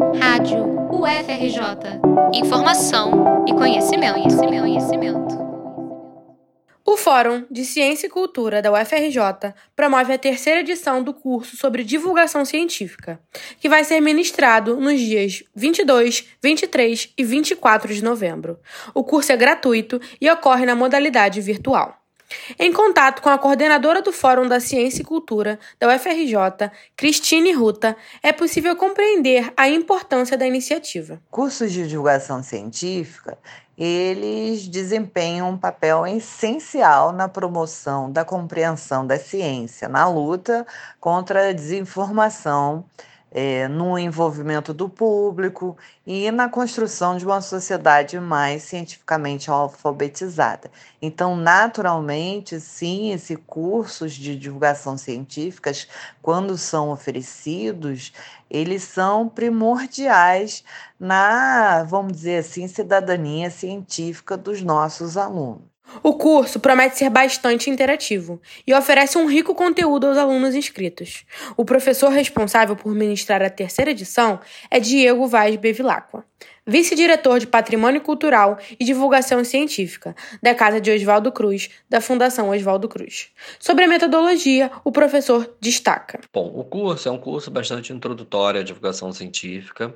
Rádio UFRJ. Informação e conhecimento, conhecimento, conhecimento. O Fórum de Ciência e Cultura da UFRJ promove a terceira edição do curso sobre divulgação científica, que vai ser ministrado nos dias 22, 23 e 24 de novembro. O curso é gratuito e ocorre na modalidade virtual. Em contato com a coordenadora do Fórum da Ciência e Cultura da UFRJ, Cristine Ruta, é possível compreender a importância da iniciativa. Cursos de divulgação científica, eles desempenham um papel essencial na promoção da compreensão da ciência, na luta contra a desinformação é, no envolvimento do público e na construção de uma sociedade mais cientificamente alfabetizada. Então, naturalmente, sim, esses cursos de divulgação científicas, quando são oferecidos, eles são primordiais na, vamos dizer assim, cidadania científica dos nossos alunos. O curso promete ser bastante interativo e oferece um rico conteúdo aos alunos inscritos. O professor responsável por ministrar a terceira edição é Diego Vaz Bevilacqua, vice-diretor de Patrimônio Cultural e Divulgação Científica da Casa de Oswaldo Cruz, da Fundação Oswaldo Cruz. Sobre a metodologia, o professor destaca. Bom, o curso é um curso bastante introdutório à divulgação científica.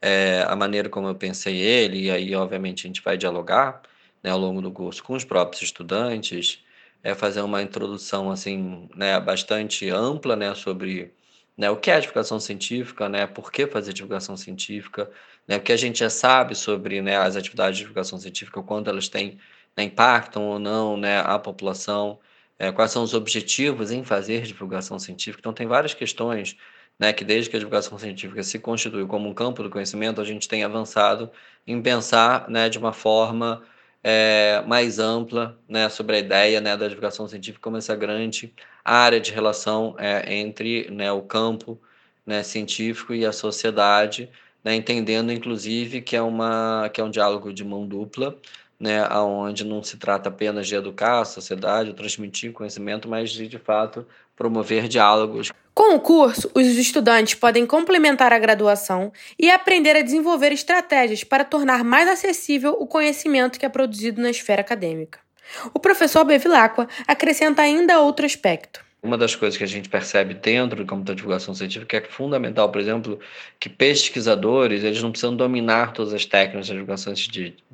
É, a maneira como eu pensei ele, e aí, obviamente, a gente vai dialogar né, ao longo do curso com os próprios estudantes, é fazer uma introdução assim, né, bastante ampla, né, sobre né, o que é divulgação científica, né, por que fazer divulgação científica, né, o que a gente já sabe sobre né, as atividades de divulgação científica, o quanto elas têm né, impactam ou não né, a população, é, quais são os objetivos em fazer divulgação científica. Então, tem várias questões né, que desde que a divulgação científica se constituiu como um campo do conhecimento, a gente tem avançado em pensar né, de uma forma é, mais ampla né, sobre a ideia né, da divulgação científica como essa grande área de relação é, entre né, o campo né, científico e a sociedade, né, entendendo inclusive que é, uma, que é um diálogo de mão dupla, né, onde não se trata apenas de educar a sociedade, transmitir conhecimento, mas de, de fato, promover diálogos. Com o curso, os estudantes podem complementar a graduação e aprender a desenvolver estratégias para tornar mais acessível o conhecimento que é produzido na esfera acadêmica. O professor Bevilacqua acrescenta ainda outro aspecto. Uma das coisas que a gente percebe dentro do campo da divulgação científica é que é fundamental, por exemplo, que pesquisadores eles não precisam dominar todas as técnicas da divulgação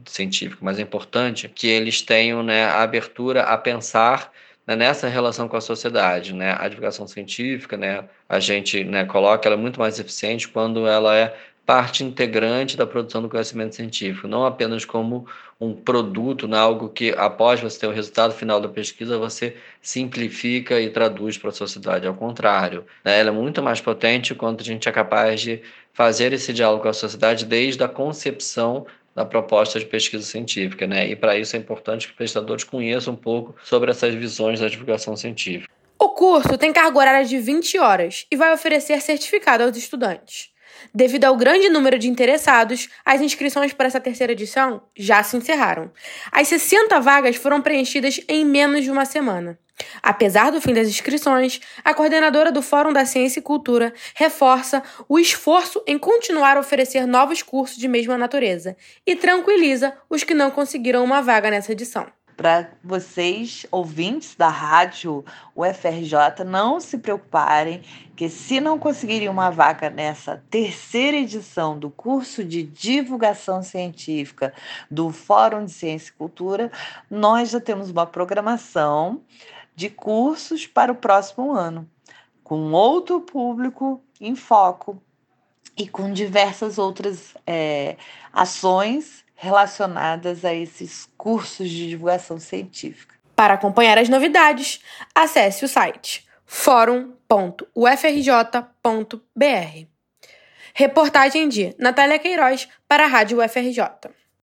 científica, mas é importante que eles tenham né, a abertura a pensar né, nessa relação com a sociedade, né? A divulgação científica, né, a gente né, coloca ela muito mais eficiente quando ela é parte integrante da produção do conhecimento científico, não apenas como um produto, né, algo que após você ter o resultado final da pesquisa você simplifica e traduz para a sociedade. Ao contrário, né, ela é muito mais potente quando a gente é capaz de fazer esse diálogo com a sociedade desde a concepção da proposta de pesquisa científica, né? E para isso é importante que os pesquisadores conheçam um pouco sobre essas visões da divulgação científica. O curso tem carga horária de 20 horas e vai oferecer certificado aos estudantes. Devido ao grande número de interessados, as inscrições para essa terceira edição já se encerraram. As 60 vagas foram preenchidas em menos de uma semana. Apesar do fim das inscrições, a coordenadora do Fórum da Ciência e Cultura reforça o esforço em continuar a oferecer novos cursos de mesma natureza e tranquiliza os que não conseguiram uma vaga nessa edição para vocês, ouvintes da rádio UFRJ, não se preocuparem que se não conseguirem uma vaga nessa terceira edição do curso de divulgação científica do Fórum de Ciência e Cultura, nós já temos uma programação de cursos para o próximo ano, com outro público em foco e com diversas outras é, ações relacionadas a esses cursos de divulgação científica. Para acompanhar as novidades, acesse o site forum.ufrj.br. Reportagem de Natália Queiroz para a Rádio UFRJ.